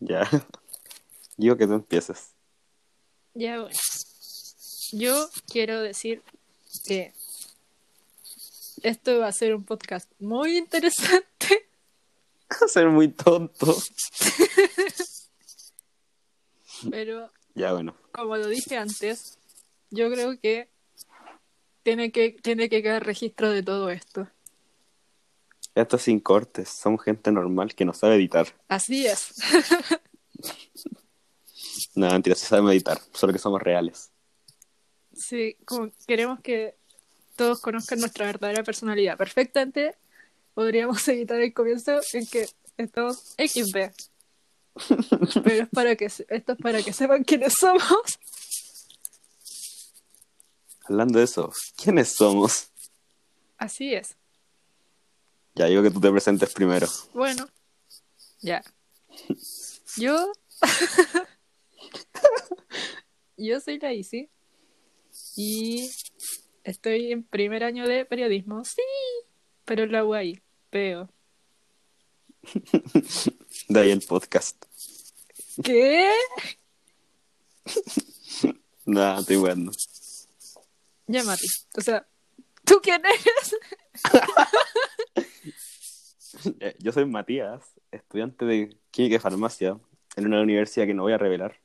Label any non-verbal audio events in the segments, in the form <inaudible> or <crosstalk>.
Ya. <laughs> Digo que tú empieces. Ya, bueno. Yo quiero decir que esto va a ser un podcast muy interesante. <laughs> Va a ser muy tonto. <laughs> Pero Ya, bueno. como lo dije antes, yo creo que tiene que, tiene que quedar registro de todo esto. Esto es sin cortes. Somos gente normal que no sabe editar. Así es. <laughs> No, mentira, sí sabemos editar. Solo que somos reales. Sí, como queremos que todos conozcan nuestra verdadera personalidad. Perfectamente podríamos <laughs> evitar el comienzo en que estamos XD. <laughs> Pero es para que esto es para que sepan quiénes somos. Hablando de eso, ¿quiénes somos? Así es. Ya digo que tú te presentes primero. Bueno, ya. Yo. <laughs> Yo soy la Isi. Y estoy en primer año de periodismo. Sí. Pero en la UAI. Veo. De ahí el podcast. ¿Qué? <laughs> Nada, estoy bueno. Ya, Mati. O sea, ¿tú quién eres? <laughs> <laughs> Eh, Yo soy Matías, estudiante de Química y Farmacia en una universidad que no voy a revelar.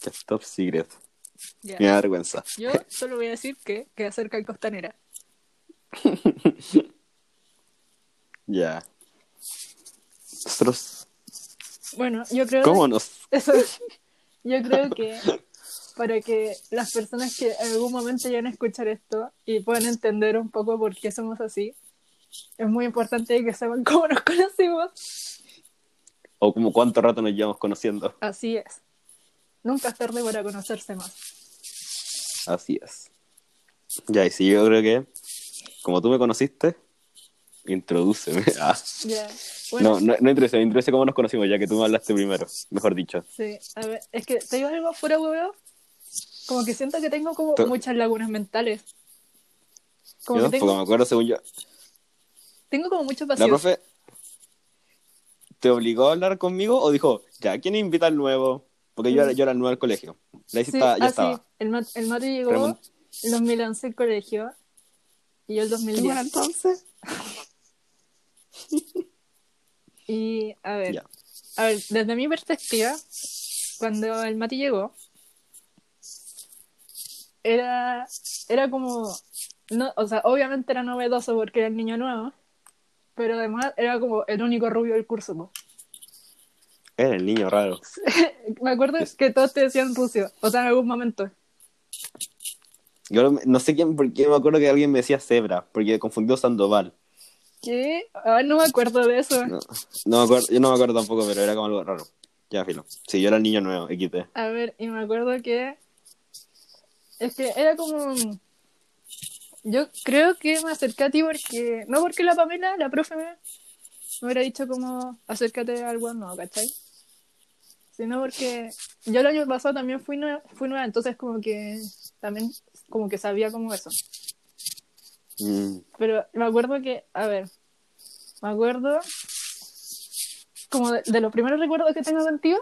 Que <laughs> es top secret. Ya. Me da vergüenza. Yo solo voy a decir que queda cerca de Costanera. <laughs> Ya. Nosotros, Bueno, yo creo. ¿cómo nos...? Eso, yo creo que para que las personas que en algún momento lleguen a escuchar esto y puedan entender un poco por qué somos así, es muy importante que sepan <laughs> cómo nos conocimos. O como cuánto rato nos llevamos conociendo. Así es. Nunca es tarde para conocerse más. Así es. Ya, y sí, yo creo que, como tú me conociste, introdúceme. <laughs> Ah. Ya. Bueno, No, no, no introduce, introduce cómo nos conocimos, ya que tú me hablaste primero, mejor dicho. sí. A ver, es que te digo algo fuera, hueveo. Como que siento que tengo como muchas lagunas mentales. Como Yo que tengo, me acuerdo, según yo. tengo como muchos La vacíos. profe te obligó a hablar conmigo o dijo, ya, ¿quién invita al nuevo? Porque yo era, yo era el nuevo del colegio. La Sí, estaba- ya ah, estaba. sí. El, Mat- el Mati llegó Remon- en 2011 al colegio y yo el 2010. entonces? <laughs> Y a ver, a ver, desde mi perspectiva, cuando el Mati llegó, era, era como, no, o sea, obviamente era novedoso porque era el niño nuevo, pero además era como el único rubio del curso. po. Era el niño raro. <laughs> Me acuerdo que todos te decían Rucio, o sea, en algún momento. Yo no- no sé quién, porque me acuerdo que alguien me decía Zebra, porque confundió Sandoval. ¿Qué? Ay, no me acuerdo de eso. No, no me acuerdo, yo no me acuerdo tampoco, pero era como algo raro. Ya, filo. Sí, yo era el niño nuevo, XT. A ver, y me acuerdo que. Es que era como. Yo creo que me acerqué a ti porque. No porque la Pamela, la profe, me, me hubiera dicho como. Acércate a algo, no, ¿cachai? Sino porque. Yo el año pasado también fui nueva, fui nueva entonces como que. También como que sabía como eso. Mm, Pero me acuerdo que. A ver. Me acuerdo. Como de, de los primeros recuerdos que tengo contigo.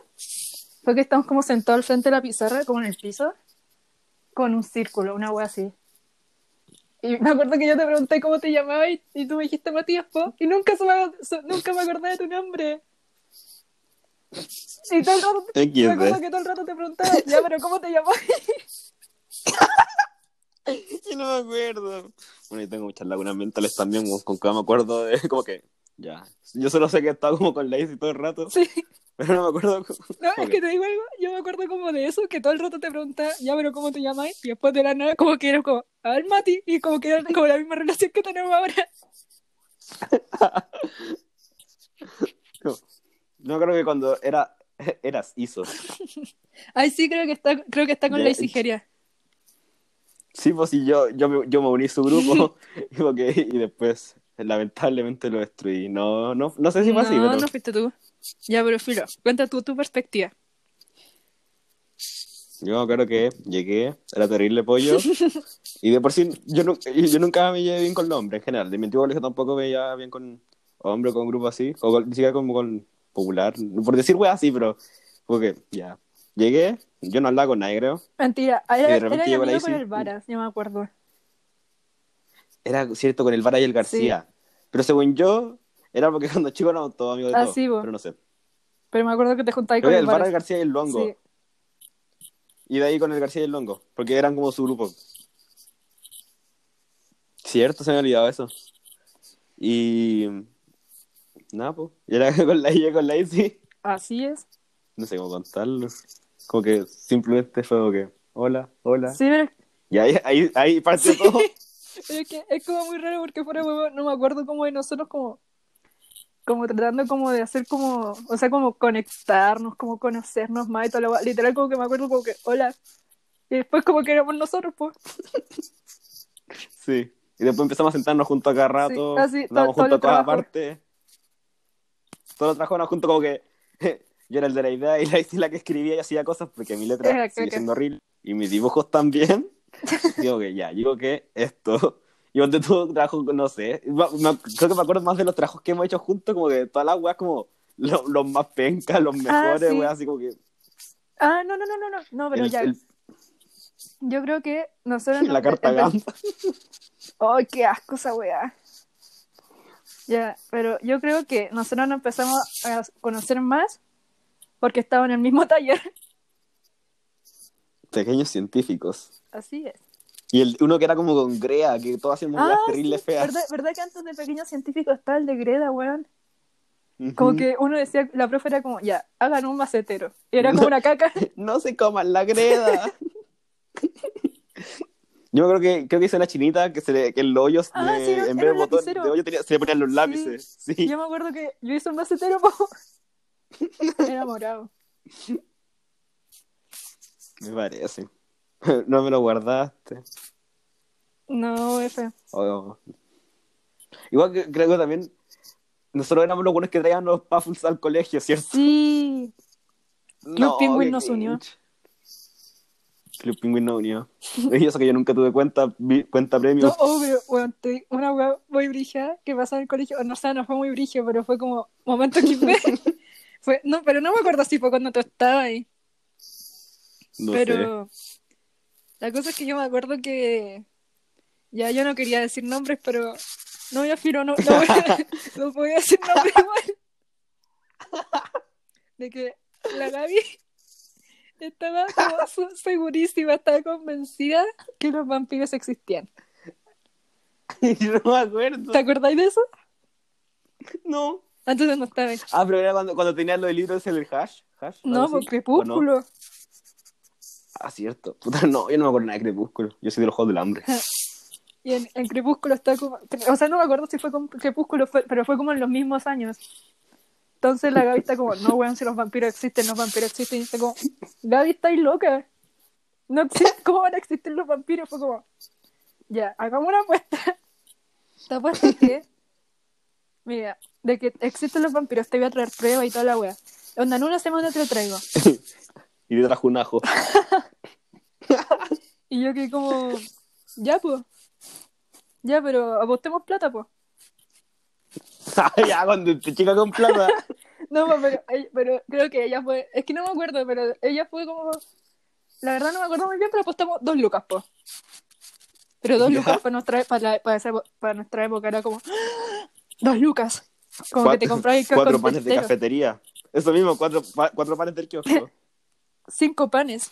Fue que estamos como sentados al frente de la pizarra, como en el piso, con un círculo, una wea así. Y me acuerdo que yo te pregunté cómo te llamabas y, y tú me dijiste Matías, po, y nunca, se me, se- nunca me acordé de tu nombre. Y todo el rato, me acuerdo XD. que todo el rato te preguntaba, ya, pero ¿cómo te llamabas? <laughs> Yo no me acuerdo. Bueno, yo tengo muchas lagunas mentales también, con- con que me acuerdo de como que. Ya. Yo solo sé que estaba como con Lazy todo el rato, Sí. Pero no me acuerdo. <laughs> No, es que te digo algo, yo me acuerdo como de eso, que todo el rato te preguntaba, ya, pero ¿cómo te llamas? Y después de la nada, como que era como, a ver, Mati, y como que era como la misma relación que tenemos ahora. <laughs> No creo que cuando era <laughs> eras ISO. Ay, sí, creo que está, creo que está con la Isigeria. Sí, pues sí, yo, yo, me, yo me uní a su grupo y, porque- y después lamentablemente lo destruí. No, no, no sé si fue así, no, pero no fuiste tú. Ya, pero filo, cuenta tú tu perspectiva. Yo acuerdo que llegué, era terrible pollo, <laughs> y de por sí yo, yo nunca me llevé bien con los hombres en general. De mi antiguo colegio tampoco me llevaba bien con hombres, con grupos así, o ni siquiera como con popular, por decir weas así, pero porque ya. Llegué, yo no hablaba con nadie, creo. Mentira, de era, era amigo con el Varas, yo me acuerdo. Era cierto con el Vara y el García. Pero según yo, era porque <laughs> cuando chicos éramos todos amigos de Ah, todos. sí, pero no sé. Pero me acuerdo que te juntabas con el el Vara, el Varas. García y el Longo. Sí. Y de ahí con el García y el Longo. Porque eran como su grupo. Cierto, se me ha olvidado eso. Y. Nada, pues. Y era <laughs> con la llegué con la Isi. Así es. No sé cómo contarlo. Como que simplemente fue como que. Hola, hola. Sí, pero Y ahí, ahí, ahí partió todo. Pero <laughs> es que es como muy raro porque fuera huevo, no me acuerdo como de nosotros como como tratando como de hacer como, o sea, como conectarnos, como conocernos más y todo lo literal como que me acuerdo como que hola y después como que éramos nosotros pues Sí. Y después empezamos a sentarnos juntos a cada rato. Sí, así, todo- juntos a todas partes. Todos los trabajos juntos como que <laughs> yo era el de la idea y la Isi la que escribía y hacía cosas porque mi letra sigue siendo horrible. Y mis dibujos también. <laughs> digo que ya, digo que esto. Y donde tú trabajo, no sé. me- creo que me acuerdo más de los trabajos que hemos hecho juntos, como que todas las weas como lo- los más pencas, los mejores, sí. weas, así como que. ah no no no no no no pero el- ya el- yo creo que nosotros <laughs> la carta gamba. <laughs> ay qué asco esa weá ya pero yo creo que nosotros nos empezamos a conocer más porque estaba en el mismo <laughs> taller Pequeños científicos. así es Y el, uno que era como con Grea, que todos hacían weas terribles sí, feas. ¿verdad, ¿verdad que antes de Pequeño Científico estaba el de Greda, weón? Como que uno decía, la profe era como, ya, hagan un macetero. Y era como una caca. <laughs> No se coman la greda. <laughs> Yo creo que creo que hizo la chinita que se le, que el hoyo Ah, de- sí, era- en vez de botón de hoyo tenía- se le ponían los lápices. Sí. Yo me acuerdo que yo hice un macetero, po. <laughs> Era morado. Me parece. <laughs> No me lo guardaste. No, F. Oh. Igual que creo que también nosotros éramos los buenos que traían los puffles al colegio, ¿cierto? Sí. Club Penguin qué nos unió. Club Penguin nos unió. <laughs> Y eso que yo nunca tuve cuenta, cuenta premio. No, pero, weón, una weá muy brilla que pasaba en el colegio. No sé, no fue muy brillo, pero fue como momento que <laughs> fue, no, pero no me acuerdo si fue cuando tú estabas ahí. No sé. La cosa es que yo me acuerdo que ya yo no quería decir nombres, pero no, ya firo, no, no, voy <laughs> a, no voy a decir nombres igual. De que la Gaby estaba como segurísima, estaba convencida que los vampiros existían. <laughs> Yo no me acuerdo. ¿Te acordáis de eso? No. Antes no estaba. Ah, pero era cuando, cuando tenían los libros del hash. hash No, por así, ¿o no? Ah, cierto. <laughs> Puta, no, yo no me acuerdo nada de Crepúsculo. Yo soy de los Juegos del Hambre. <laughs> Y en, en Crepúsculo está como. O sea, no me acuerdo si fue con Crepúsculo, fue- pero fue como en los mismos años. Entonces la Gaby está como, no, weón, si los vampiros existen, los vampiros existen. Y está como, Gaby, estáis loca. No existe, ¿Cómo van a existir los vampiros? Fue como, ya, hagamos una apuesta. Te apuesto que, mira, de que existen los vampiros, te voy a traer pruebas y toda la wea. Onda, en una semana te lo traigo. <laughs> Y te trajo un ajo. <laughs> Y yo que como, ya, pues. Ya, pero apostemos plata, pues. <laughs> ya, cuando te chica con plata. <laughs> No, pues, pero, pero creo que ella fue, es que no me acuerdo, pero ella fue como, la verdad no me acuerdo muy bien, pero apostamos dos lucas, pues. Pero dos Ya. lucas para nuestra, para, la- para, esa- para nuestra época era como, ¡Ah! <gasps> dos lucas. Como que te compras el cuatro panes de cafetería. Eso mismo, cuatro, cuatro panes del kiosco. Cinco panes.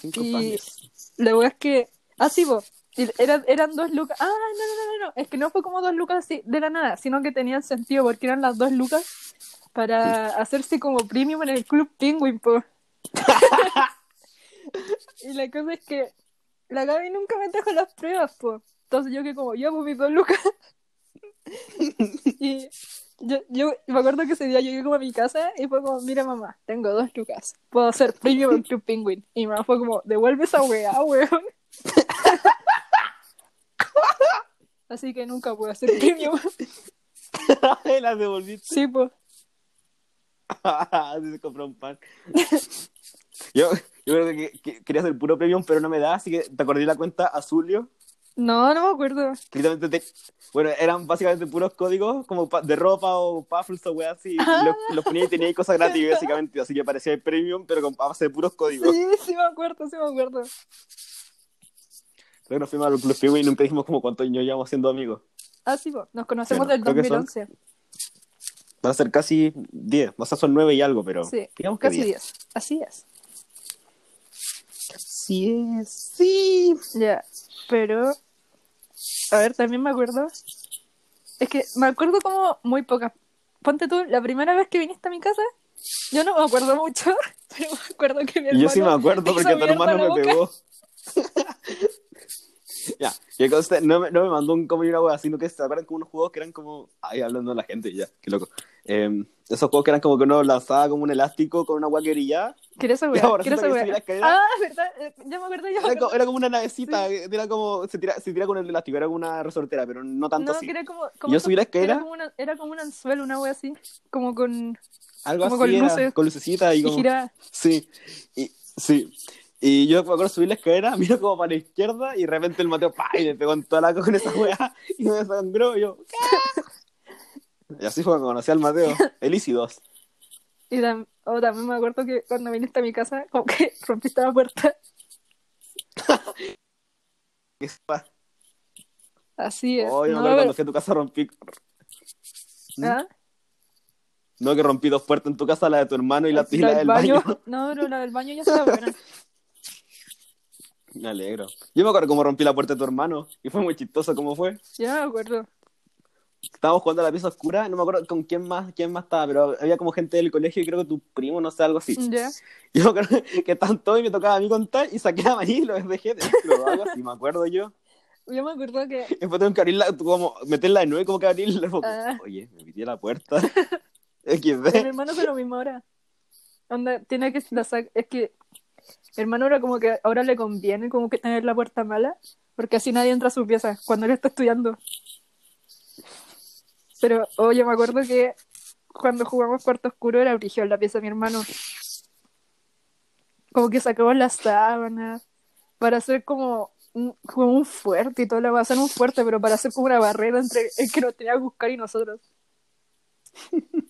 Cinco Y- panes. La verdad es que, ah, sí, vos. Y Eran, eran dos lucas. Ah, no, no, no, no, no. Es que no fue como dos lucas así de la nada, sino que tenían sentido porque eran las dos lucas para <laughs> hacerse como premium en el Club Penguin, po. <laughs> y la cosa es que la Gaby nunca me trajo las pruebas, po. Entonces yo que como, yo pues mis dos lucas. <laughs> y yo, yo me acuerdo que ese día llegué como a mi casa y fue como, mira mamá, tengo dos lucas. Puedo hacer premium en Club Penguin. Y mi mamá fue como, devuelve esa weá, weón. <laughs> Así que nunca pude hacer premium. <laughs> Las devolviste. Sí, pues. <laughs> se compró un pan. Yo, yo creo que, que quería hacer puro premium, pero no me da, así que te acordé la cuenta Azulio. No, no me acuerdo. literalmente bueno, eran básicamente puros códigos como de ropa o puffles o weas así. y los, los ponía y tenía cosas gratis, <laughs> básicamente. Así que parecía el premium, pero con base de puros códigos. Sí, sí me acuerdo, sí me acuerdo. Creo que nos fuimos al Penguin y nunca dijimos como cuántos años llevamos siendo amigos. Ah, sí, po, nos conocemos Bueno, del creo que son- 2011. Va a ser casi 10, o sea, son 9 y algo, pero Sí, digamos casi 10. 10. Así es. Sí es, sí. Ya, pero. A ver, también me acuerdo. Es que me acuerdo como muy pocas. Ponte tú, la primera vez que viniste a mi casa, yo no me acuerdo mucho, <laughs> pero me acuerdo que mi hermano. yo sí me acuerdo <laughs> porque tu hermano me pegó. <laughs> <laughs> ya, que conste, no, me- no me mandó un como y una wea, sino que se acuerdan como unos juegos que eran como. Ay, hablando de la gente, ya, qué loco. Eh, esos juegos que eran como que uno lanzaba como un elástico con una wea que brillaba. ¿Quieres esa ¿Quieres resulta esa escalera. Ah, <laughs> verdad, eh, ya me acuerdo, ya me Era como, era como una navecita, era como. Se tira, se tira con el elástico, era como una resortera, pero no tanto No, así. que era como. Y yo subí la escalera. Era como, una, era como un anzuelo, una wea así. Como con. Algo como así, con era, luces. con lucecita y <laughs> Y como. giraba. Sí, y, sí. Y yo me acuerdo subir la escalera, <laughs> miro como para la izquierda y de repente el Mateo ¡pah! y me pegó en toda la con esa weá y me sangró y yo ¿qué? Y así fue cuando conocí al Mateo, el Easy 2. Y tam- oh, también me acuerdo que cuando viniste a mi casa, como que <laughs> rompiste la puerta. <laughs> Así es. Oh, yo me no, acuerdo cuando fui a tu casa rompí. ¿Ah? No, que rompí dos puertas en tu casa, la de tu hermano y la, y La del baño. No, pero la del baño ya está buena. <laughs> Me alegro. Yo me acuerdo cómo rompí la puerta de tu hermano y fue muy chistoso cómo fue. No me acuerdo. Estábamos jugando a la pieza oscura, no me acuerdo con quién más, quién más estaba, pero había como gente del colegio y creo que tu primo, no sé, algo así. Ya. <laughs> Yo me acuerdo <laughs> que estaban todos y me tocaba a mí contar y saqué la manilla y lo dejé dentro o algo así, me acuerdo yo. Yo me acuerdo que. Después tengo que abrirla, como meterla de nuevo y como que abrirla. como, Ah. Oye, me metí a la puerta. Mi XD. hermano fue lo mismo ahora. Onda, tiene que. la Es que. Hermano era como que ahora le conviene como que tener la puerta mala, porque así nadie entra a su pieza cuando él está estudiando. Pero, oye, me acuerdo que cuando jugamos cuarto oscuro era brillo en la pieza de mi hermano. Como que sacamos las sábanas para hacer como un, como un fuerte y todo lo va a hacer un fuerte, pero para hacer como una barrera entre el que nos tenía que buscar y nosotros. <laughs>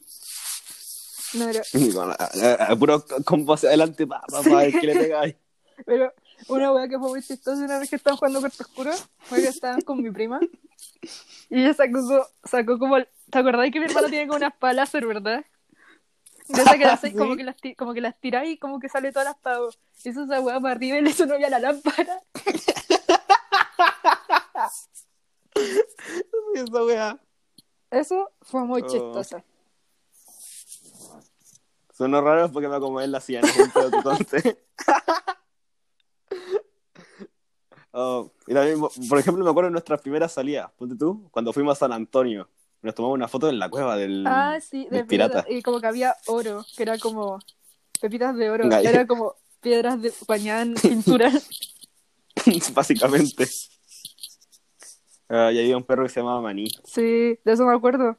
No, pero, <laughs> Y con la- a- a- puro combo hacia adelante, pa, pa, pa, ver qué le pegáis. <laughs> pero una wea que fue muy chistosa una vez que estaban jugando cuarto oscuro fue que estaban con mi prima y ella sacó, sacó como, ¿te acordás que mi hermano tiene como unas palas, verdad? De esas que las, <laughs> Sí. como que las, como que las tiráis y como que sale todas las pavos. Hizo esa weá para arriba y le sonó ya la lámpara. Esa wea. Eso fue muy Oh. chistoso. Sonó raro porque me acomodé en la silla, no entonces. <laughs> Oh, y también, por ejemplo, me acuerdo de nuestras primeras salidas. Ponte tú, cuando fuimos a San Antonio. Nos tomamos una foto en la cueva del, Ah, sí, de del pirata. Y como que había oro, que era como pepitas de oro. Gallo. Era como piedras de bañadas en pintura. <laughs> Básicamente. Ah, y había un perro que se llamaba Maní. Sí, de eso me acuerdo.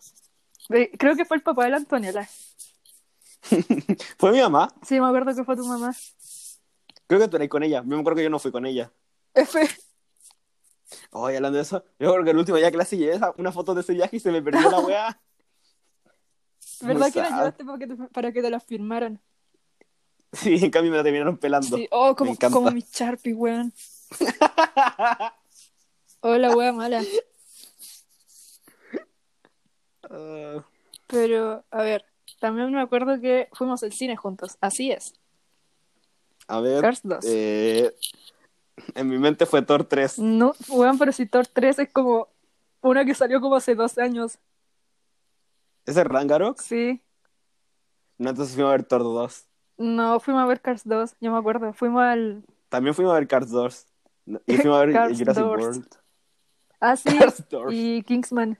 Creo que fue el papá de la Antonella. <laughs> Fue mi mamá. Sí, me acuerdo que fue tu mamá. Creo que tú eras con ella. Yo me acuerdo que yo no fui con ella. F. Oye, hablando de eso, yo creo que el último día de clase llevé una foto de ese viaje y se me perdió la weá. <laughs> ¿Verdad Muy que la llevaste para que te, para que te las firmaran? Sí, en cambio me la terminaron pelando. Sí, oh, como, como mi Sharpie, weón. Oh, la wea mala. <laughs> Ah, Pero, a ver, también me acuerdo que fuimos al cine juntos. Así es. a ver. Cars 2. eh, en mi mente fue Thor 3. No, weón, pero si Thor 3 es como una que salió como hace dos años. ¿Ese es Rangarok? Sí. No, entonces fuimos a ver Thor 2. No, fuimos a ver Cars 2, yo me acuerdo. Fuimos al. También fuimos a ver Cars 2. Y <laughs> fuimos a ver Cars Jurassic 2. World. Ah, sí. <laughs> Cars 2. Y Kingsman.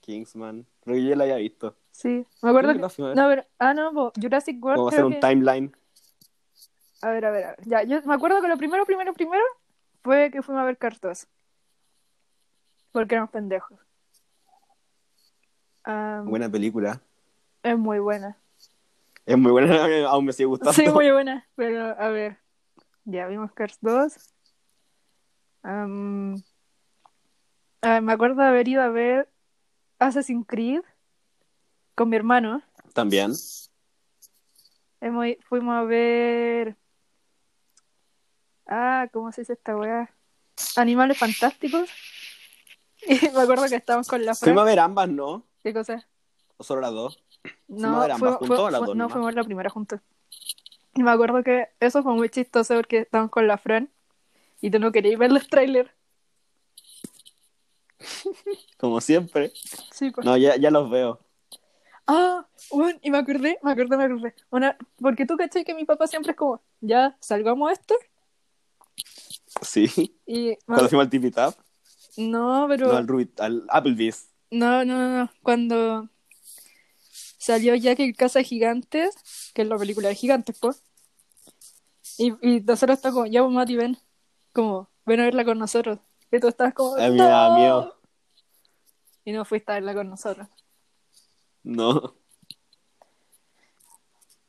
Kingsman. Creo que yo ya la había visto. Sí. Me acuerdo que. a. No, a ver. Ah, no, po, Jurassic World. Como hacer creo un que- timeline. A ver, a ver, a ver. Ya, yo me acuerdo que lo primero, primero, primero fue que fuimos a ver Cars 2. Porque éramos pendejos. Buena película. Es muy buena. Es muy buena, <laughs> aún me sigue gustando. Sí, muy buena. Pero, a ver. Ya vimos Cars 2. Am, ah, me acuerdo de haber ido a ver Assassin's Creed con mi hermano. También. Hemos, fuimos a ver. Ah, ¿cómo se dice esta weá? Animales fantásticos. <laughs> Y me acuerdo que estábamos con la Fran. Fuimos a ver ambas, ¿no? ¿Qué cosa? ¿O solo las dos? No, a ver ambas fue- juntos o las dos no fuimos la primera juntos. Y me acuerdo que eso fue muy chistoso porque estábamos con la Fran y tú no querías ver los trailers. <laughs> Como siempre. Sí, pues. No, ya, ya los veo. Ah, bueno, y me acordé, me acordé, me acordé. Una, porque tú caché que mi papá siempre es como, ya, salgamos a esto. Sí. Y Cuando fuimos al Tipi Tap. no, pero No, al, al Applebee's. no, no, no, no. Cuando salió Jack el Casa Gigantes, que es la película de gigantes, pues. Y, y nosotros estamos como, ya, pues, Mati, ven. Como, ven a verla con nosotros. Y tú estabas como, A mí me da "No". miedo. Y no fuiste a verla con nosotros. No.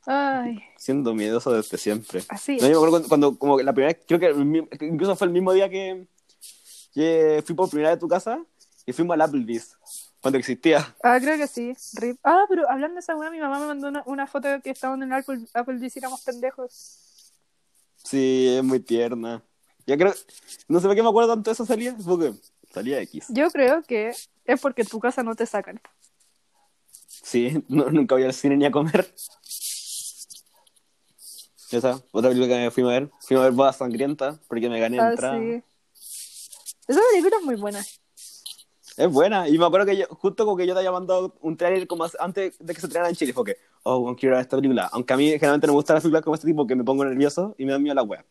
Ay, Siendo miedoso desde siempre. así No, yo me acuerdo cuando, cuando- como que la primera vez, creo que incluso fue el mismo día que, que fui por primera vez a tu casa y fuimos al Applebee's, cuando existía. Ah, creo que sí. Rip. Ah, pero hablando de esa weá, mi mamá me mandó una, una foto de que estaban en el Apple, Apple y éramos pendejos. Sí, es muy tierna. Ya creo, no sé por qué me acuerdo tanto de esa salida, porque salía X. Yo creo que es porque en tu casa no te sacan. Sí, <laughs> no- nunca voy al cine ni a comer. Esa, otra película que fuimos a ver, fuimos a ver Boda Sangrienta, porque me gané Ah, entrada. sí. Esa película es muy buena. Es buena, y me acuerdo que yo, justo como que yo te había mandado un trailer como antes de que se estrenara en Chile, fue que, oh, quiero ver esta película. Aunque a mí generalmente no me gustan las películas como este tipo, que me pongo nervioso y me dan miedo la wea.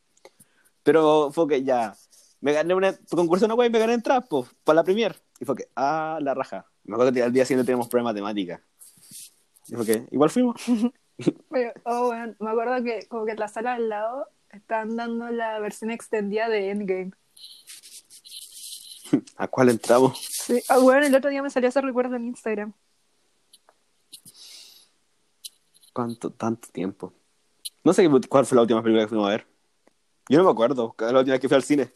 Pero fue que ya, me gané una, concursé una wea y me gané entrada, pues, para la premier. Y fue que, ah, la raja. Me acuerdo que al día siguiente tenemos prueba de matemática. Y fue que, igual fuimos. <laughs> Pero, oh, bueno, me acuerdo que como que en la sala al lado estaban dando la versión extendida de Endgame. <laughs> ¿A cuál entramos? Sí. Ah, bueno, el otro día me salió ese recuerdo en Instagram. ¿Cuánto, tanto tiempo? No sé cuál fue la última película que fuimos a ver. Yo no me acuerdo, la última vez que fui al cine.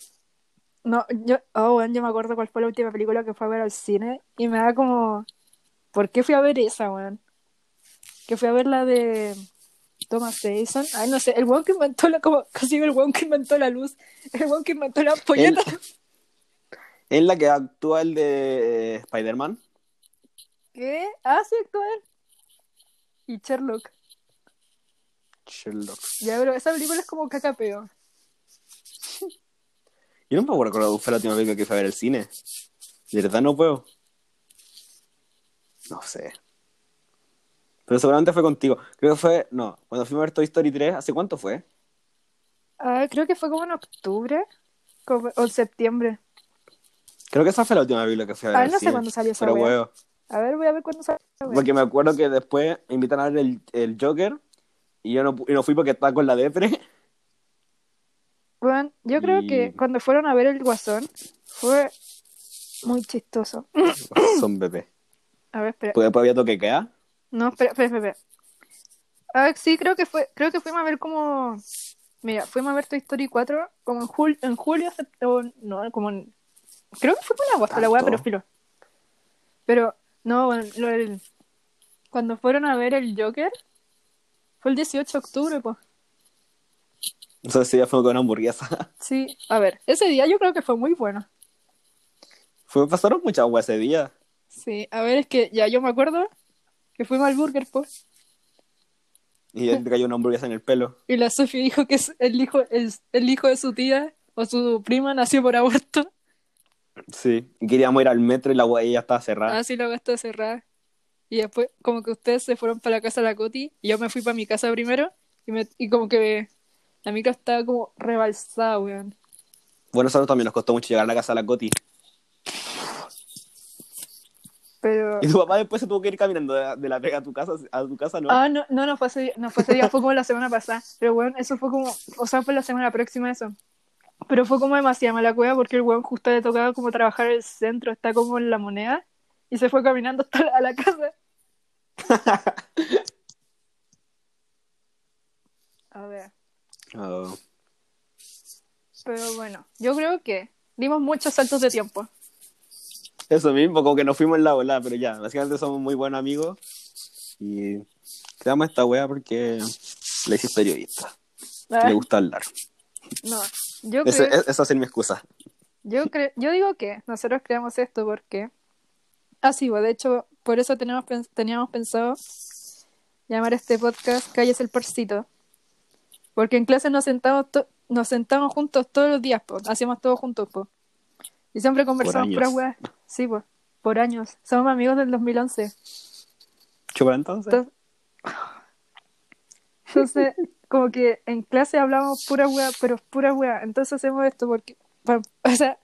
No, yo, oh, bueno, yo me acuerdo cuál fue la última película que fue a ver al cine y me da como, ¿por qué fui a ver esa, weón? Que fui a ver la de Thomas Edison. Ay, no sé, el weón que inventó la, como, casi el weón que inventó la luz, el weón que inventó la ampolleta. Es la que actúa el de eh, Spider-Man. ¿Qué? Ah, sí, actúa él. Y Sherlock. Sherlock. Ya, pero esa película es como caca peor. <laughs> Yo no me acuerdo cuál fue la última película que fui a ver al cine. De verdad no puedo. No sé. Pero seguramente fue contigo. Creo que fue. No, cuando fuimos a ver Toy Story 3, ¿hace cuánto fue? Ah, creo que fue como en octubre como- o en septiembre. Creo que esa fue la última película que fui a ver. Ah, no sé cuándo salió esa Pero huevo. A ver, voy a ver cuándo sale. esa. Porque me acuerdo que después me invitaron a ver el, el Joker. Y yo no, y no fui porque estaba con la depre. Bueno, yo creo Y- que cuando fueron a ver el Guasón fue muy chistoso. Son bebés. A ver, espera. Después había toque queda. No, espera, espera, espera. Ah, sí, creo que fue, creo que fuimos a ver como, mira, fuimos a ver Toy Story 4 como en, jul- en julio, o no, como en, creo que fue como en agosto la weá, pero filo. Pero, no, bueno, lo del- cuando fueron a ver el Joker, fue el 18 de octubre, pues. Entonces ese día fuimos con una hamburguesa. <laughs> Sí, a ver, ese día yo creo que fue muy bueno. Fue, pasaron muchas agua ese día. Sí, a ver, es que ya yo me acuerdo que fuimos al Burger, pues. Y él cayó una hamburguesa en el pelo. <laughs> Y la Sophie dijo que es el hijo, es el hijo de su tía o su prima nació por aborto. Sí. Y queríamos ir al metro y la agua ya estaba cerrada. Ah, sí, la gasta cerrada. Y después, como que ustedes se fueron para la casa de la Coti y yo me fui para mi casa primero y, me, y como que la micro estaba como rebalsada, weón. Bueno, eso también nos costó mucho llegar a la casa de la Coti. Pero... Y tu papá después se tuvo que ir caminando de, de la pega a tu casa, a tu casa, ¿no? Ah, no, no, no fue ese día, no fue ese día, fue como la semana pasada. Pero weón, eso fue como, o sea, fue la semana próxima eso. Pero fue como demasiado mala cueva porque el weón justo le tocaba como trabajar el centro, está como en la moneda, y se fue caminando hasta la, a la casa. <laughs> Oh. Pero bueno, yo creo que dimos muchos saltos de tiempo. Eso mismo, como que nos fuimos en la bola, pero ya, básicamente somos muy buenos amigos y creamos esta wea porque le hice periodista. Ah, Le gusta hablar. No, yo Ese- creo, es- esa es mi excusa. yo creo, yo digo que nosotros creamos esto porque, ah sí, de hecho, por eso teníamos, pens- teníamos pensado llamar a este podcast Calles el Porcito, porque en clase nos sentamos, nos sentamos juntos todos los días, pues, hacíamos todo juntos, pues, y siempre conversamos años. puras weas, sí, pues, por años, somos amigos del 2011. ¿Chupa entonces? Entonces, <laughs> entonces, como que en clase hablamos pura wea, pero pura wea. Entonces hacemos esto porque, o sea,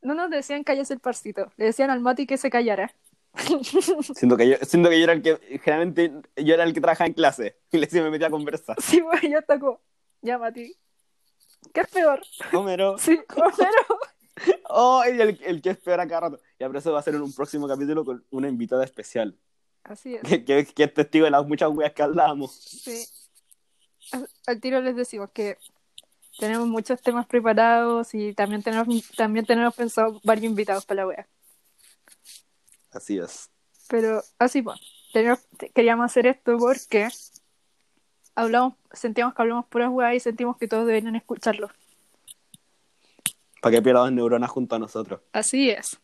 no nos decían cállese el parcito, le decían al Mati que se callara. <laughs> Siento que yo, siento que yo era el que, generalmente, yo era el que trabajaba en clase y le decía me metía a conversar. Sí, wey, ya está como, ya Mati, ¿qué es peor? Homero. Sí, Homero. Oh, y el, el que es peor a cada rato. Ya, pero eso va a ser en un próximo capítulo con una invitada especial. Así es, Que, que, que es testigo de las muchas weas que hablábamos. sí. Al- tiro les decimos que tenemos muchos temas preparados y también tenemos, también tenemos pensado varios invitados para la wea. Así es. Pero así pues, queríamos hacer esto porque hablamos, sentíamos que hablamos puras weas y sentimos que todos deberían escucharlo. Para que pierdan neuronas junto a nosotros. Así es.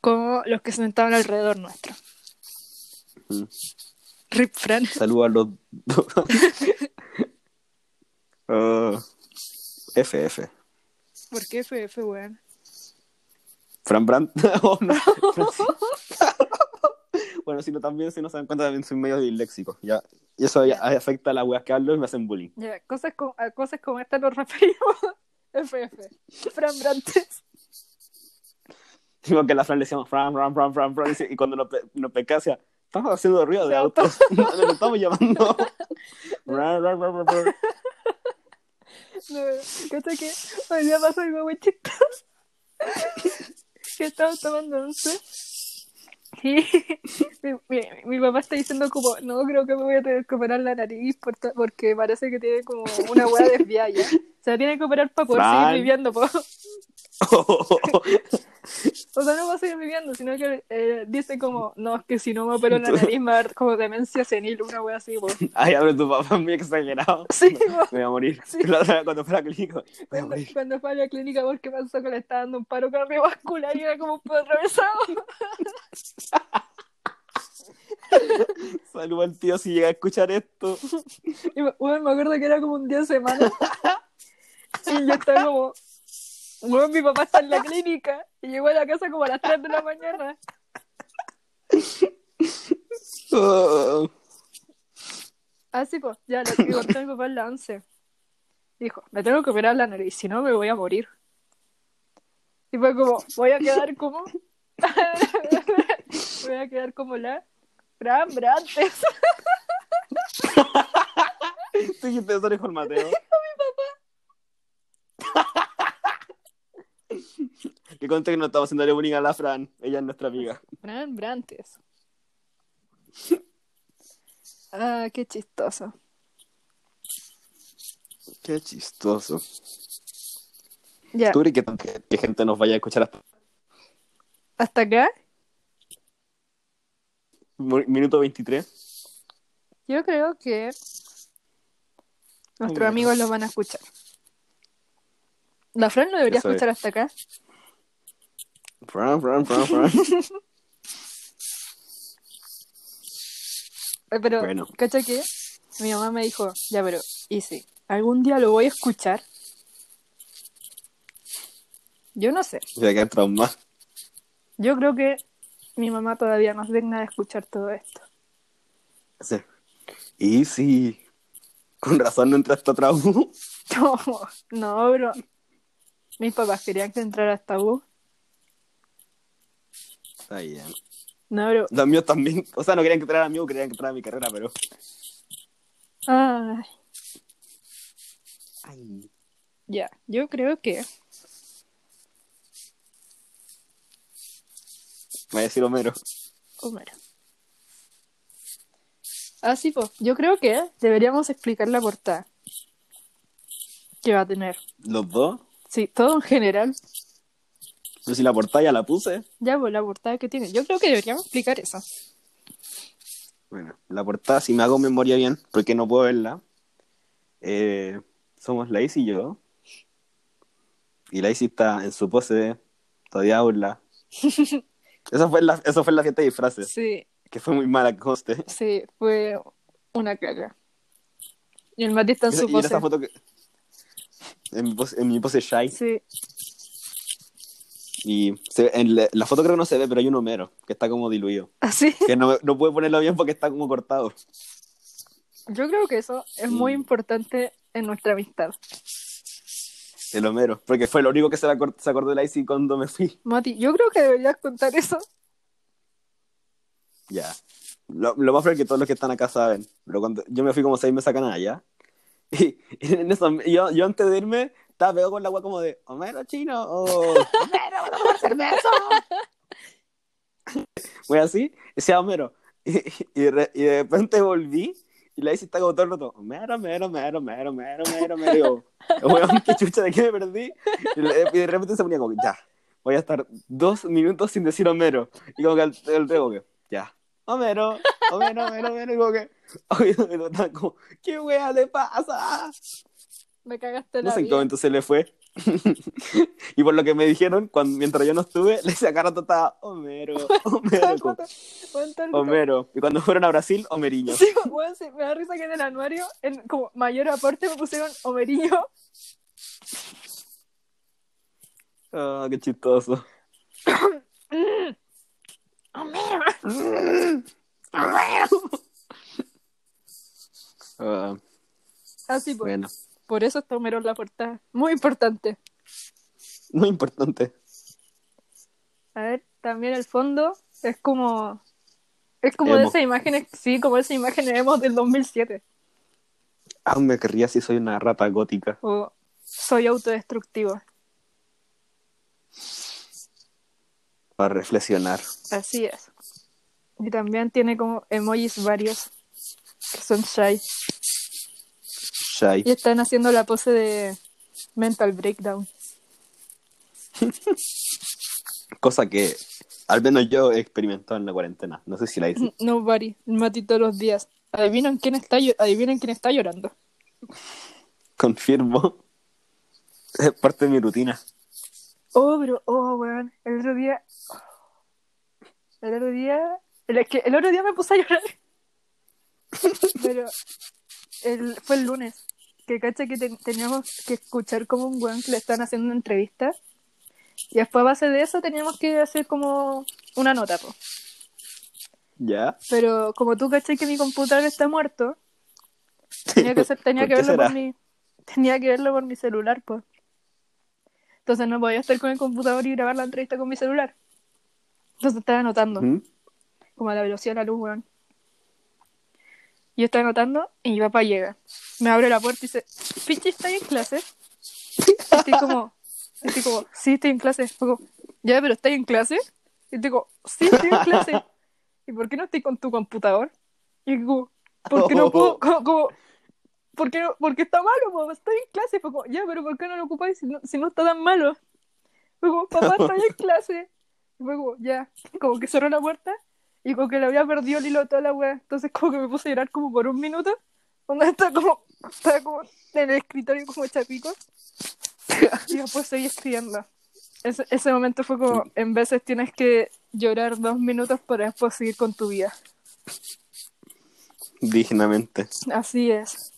Como los que se sentaban alrededor nuestro. Rip Fran. Saludos a los. <laughs> Ah, <laughs> FF. ¿Por qué FF, weón? Fran Brandt. <laughs> Oh, no. bueno, si no, también, si no se dan cuenta, también soy medio disléxico. Ya. Y eso ya afecta a las weas que hablo y me hacen bullying. Ya, cosas, co- cosas como esta nos referimos. FF. Fran Brantes. Digo que la Fran le decíamos Fran, Fran, Fran, Fran, Fran. Y cuando nos, pe nos decía, estamos haciendo ruido de autos. <laughs> Nos estamos llamando. <laughs> Fran, Fran, Fran, Fran. No, ¿cachai que hoy día pasó algo muy chistoso? <laughs> que estaba tomando once y mi, papá está diciendo como, no, creo que me voy a tener que operar la nariz por porque parece que tiene como una hueá <laughs> desviada ya. Se la tiene que operar para poder Fran. seguir viviendo, po. <laughs> O sea, no va a seguir viviendo, sino que eh, dice como, no, es que si no me opero la nariz me va a dar como demencia senil, una wea así, po. Ay, abre tu papá, es muy exagerado. <laughs> Sí, po. Me voy a morir. Sí. Cuando fue a la clínica, me voy a Cuando, morir. cuando fue a la clínica porque pensó que le estaba dando un paro cardiovascular y era como un atravesado. <laughs> Saludos al tío si llega a escuchar esto. Y bueno, me acuerdo que era como un día de semana. Y yo estaba como, bueno, mi papá está en la clínica. Y llegó a la casa como a las 3 de la mañana. <laughs> Oh. Así pues, ya lo que contó mi papá en la 11. Dijo, me tengo que operar la nariz, si no me voy a morir. Y fue como, voy a quedar como... voy a quedar como la... Fran Brantes. <laughs> ¿Tú dijiste eso, hijo el Mateo? <laughs> que conste que no estamos haciéndole bullying a la Fran. Ella es nuestra amiga. Fran Brantes. Ah, qué chistoso. Qué chistoso. Ya, ¿Tú crees que, que, que gente nos vaya a escuchar hasta hasta acá. Mi- minuto 23? Yo creo que nuestros amigos los van a escuchar. La Fran no debería escuchar hasta acá. Fran, Fran, Fran, Fran. <laughs> Eh, Pero, Bueno. ¿cacha qué? Mi mamá me dijo, ya, pero, ¿y si algún día lo voy a escuchar? Yo no sé. Se va a quedar traumado. Yo creo que mi mamá todavía no es digna de escuchar todo esto. Sí. Y sí. Con razón no entraste a trauma. <laughs> No, no, bro. Mis papás querían que entrara hasta U. Está bien. No, bro. Los míos también. O sea, no querían que entrara a mí, querían que entrara a mi carrera, pero. Ay, Ay. ya. Yo creo que Me va a decir Homero. Homero. Ah, sí, pues. Yo creo que deberíamos explicar la portada. ¿Qué va a tener? Los dos. Sí, todo en general. Pero si la portada ya la puse. Ya, pues la portada que tiene. Yo creo que deberíamos explicar eso. Bueno, la portada, si me hago memoria bien, porque no puedo verla. eh, somos Lacey y yo. Y Lacey está en su pose todavía burla. <laughs> Eso fue la, eso fue la fiesta de disfraces, Sí, que fue muy mala coste. sí, fue una caga. Y el Mati está en su pose. esa foto que. En mi pose, en mi pose shy. Sí, Y se- en la, la foto creo que no se ve, pero hay un Homero que está como diluido. así. Que no, no puede ponerlo bien porque está como cortado. Yo creo que eso es muy Sí. importante en nuestra amistad. El Homero. Porque fue lo único que se, la se acordó de Lacey cuando me fui. Mati, yo creo que deberías contar eso. Ya. Lo, lo más probable que todos los que están acá saben. Pero cuando yo me fui como seis meses a Canadá, y, y en eso, yo, yo antes de irme estaba pegado con la agua como de Homero chino o <laughs> Homero, vamos a cerveza. <laughs> Fue así, decía Homero. <laughs> Y, y, y de repente volví y la hice está como todo el rato, Homero, Homero, Homero, Homero, Homero. Y yo, weón, qué chucha, ¿de qué me perdí? Y, de repente se ponía como, ya, voy a estar dos minutos sin decir Homero. Y como que el, el que, ya, Homero, Homero, Homero, Homero. Y como que, oye, como, ¿qué wea le pasa? Me cagaste No la sé en qué momento se le fue. <laughs> y por lo que me dijeron, cuando, mientras yo no estuve, <laughs> le sacaron estaba Homero, Homero. <laughs> Homero. Y cuando fueron a Brasil, Homeriño. Sí, weón, sí, me da risa que en el anuario, en como mayor aporte, me pusieron Homeriño. Ah, qué chistoso. <coughs> Homero. <coughs> Ah, Así pues. bueno, Por eso está Homero en la portada. Muy importante. muy importante. A ver, también el fondo es como. Es como de esas imágenes, sí, como esas imágenes emo del 2007. Aún me querría si soy una rata gótica. O soy autodestructivo. Para reflexionar. Así es. Y también tiene como emojis varios que son shy. Shy. Y están haciendo la pose de mental breakdown. <laughs> Cosa que al menos yo he experimentado en la cuarentena. No sé si la hice. <laughs> Nobody, Mati todos los días. Adivinen quién está, adivinen quién está llorando. Confirmo. <laughs> Es parte de mi rutina. Oh, pero, oh, weón, el otro día. El otro día. El, es que el otro día me puse a llorar. Pero el, fue el lunes. Que cacha que ten- teníamos que escuchar como un weón que le están haciendo una entrevista. Y después a base de eso teníamos que hacer como una nota, po. ¿Ya? Pero como tú caché que mi computador está muerto, tenía que, <laughs> tenía ¿Por que verlo por mi, tenía que verlo por mi celular, pues. Entonces no podía estar con el computador y grabar la entrevista con mi celular. Entonces estaba anotando, ¿Mm? como a la velocidad de la luz, weón. Yo estaba anotando y mi papá llega. Me abre la puerta y dice, Pichi, ¿estás en clase? Y estoy como, y estoy como, sí, estoy en clase. Como, ya, pero ¿estás en clase? Y como, sí, estoy en clase. ¿Y por qué no estoy con tu computador? Y como, ¿por qué no puedo? Como, como, ¿por qué no? Porque está malo, po, estoy en clase. Fue como, ya, pero ¿por qué no lo ocupáis si no, si no está tan malo? Fue como, papá, estoy en <laughs> clase. Y fue como, ya, como que cerró la puerta y como que le había perdido el hilo toda la wea. Entonces como que me puse a llorar como por un minuto. Cuando estaba como, estaba como en el escritorio como chapico. <laughs> Y después seguí escribiendo. Ese, ese momento fue como, en veces tienes que llorar dos minutos para después seguir con tu vida. Dignamente. Así es.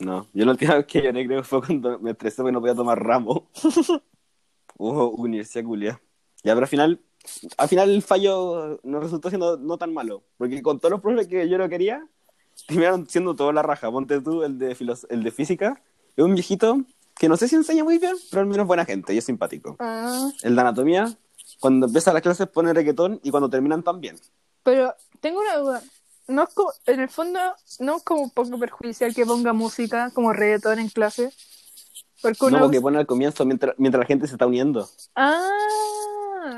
No, yo la última vez que lloré creo que fue cuando me estresé porque no podía tomar ramo. <laughs> Uh, universidad culia. Ya, pero al final, al final el fallo no resultó siendo no tan malo. Porque con todos los profes que yo no quería, terminaron siendo toda la raja. Ponte tú el de, filos- el de física. Es un viejito que no sé si enseña muy bien, pero al menos buena gente y es simpático. Ah, El de anatomía, cuando empieza las clases pone reggaetón y cuando terminan también. pero tengo una duda. No es como, en el fondo, no es como un poco perjudicial que ponga música como reggaetón en clase. Porque una No, porque pone al comienzo mientras, mientras la gente se está uniendo. Ah.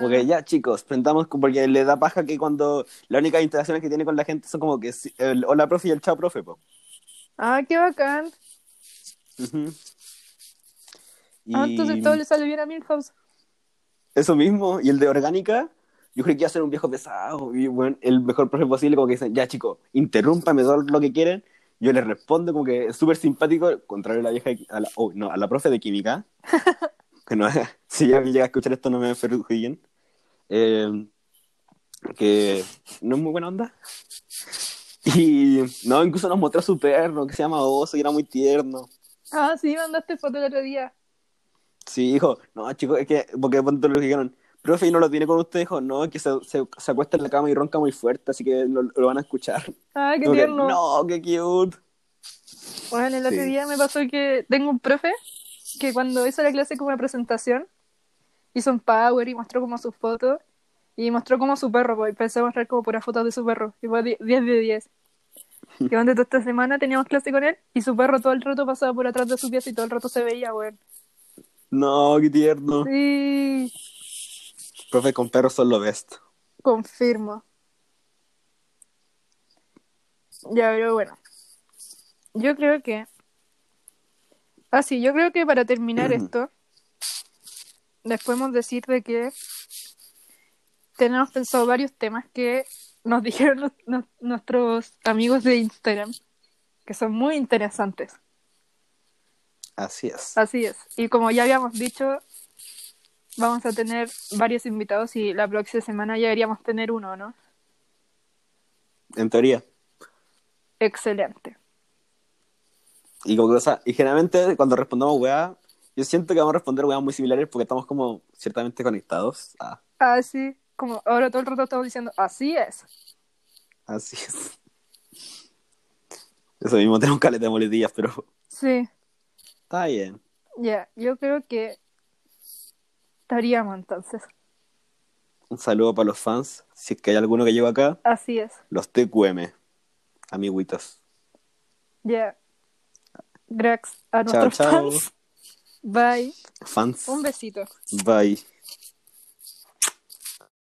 Porque ya, chicos, presentamos, porque le da paja que cuando las únicas interacciones que tiene con la gente son como que el hola profe y el chao profe, po. Ah, qué bacán. Ujú. Y Ah, entonces todo le sale bien a Milhouse. eso mismo, y el de orgánica, yo creí que iba a ser un viejo pesado, y bueno, el mejor profe posible, como que dicen, ya chicos, interrúmpame todo lo que quieren. Yo les respondo como que es súper simpático, contrario a la vieja, a la, oh, no, a la profe de química, <laughs> que no, <laughs> si ya llega a escuchar esto no me perjudiquen, eh, que no es muy buena onda. <laughs> Y no, incluso nos mostró a su perro, que se llama Oso, y era muy tierno. Ah, sí, mandaste foto el otro día. Sí, dijo, no, chicos, es que, porque ponte lo dijeron, profe, ¿y no lo tiene con usted? Dijo, no, es que se, se, se acuesta en la cama y ronca muy fuerte, así que lo, lo van a escuchar. <laughs> Ah, qué Como que, tierno. no, qué cute. Bueno, el otro Sí. día me pasó que tengo un profe que cuando hizo la clase como una presentación, hizo un power y mostró como sus fotos y mostró como su perro, pues, y pensé mostrar como puras fotos de su perro, y fue di- 10 de 10. <laughs> Y cuando toda esta semana teníamos clase con él y su perro todo el rato pasaba por atrás de su pieza y todo el rato se veía, weón. No, qué tierno. Sí, Profe, con perros son lo best. confirmo. Ya, pero bueno. Yo creo que... Ah, sí, yo creo que para terminar esto, les podemos decir de que tenemos pensado varios temas que nos <laughs> dijeron nu- nu- nuestros amigos de Instagram, que son muy interesantes. Así es. Así es. Y como ya habíamos dicho, vamos a tener varios invitados y la próxima semana ya deberíamos tener uno, ¿no? En teoría. Excelente. Y como cosa, y generalmente cuando respondamos weá, yo siento que vamos a responder weá muy similares porque estamos como ciertamente conectados. Ah, Así, como ahora todo el rato estamos diciendo, así es. así es. Eso mismo, tenemos caleta de moletillas, pero Sí, está bien. ya, yo creo que estaríamos entonces. Un saludo para los fans. Si es que hay alguno que llegó acá, Así es. los TQM, amiguitos. Ya. Gracias a Chao, nuestros chao. fans. Bye. Fans. Un besito. Bye.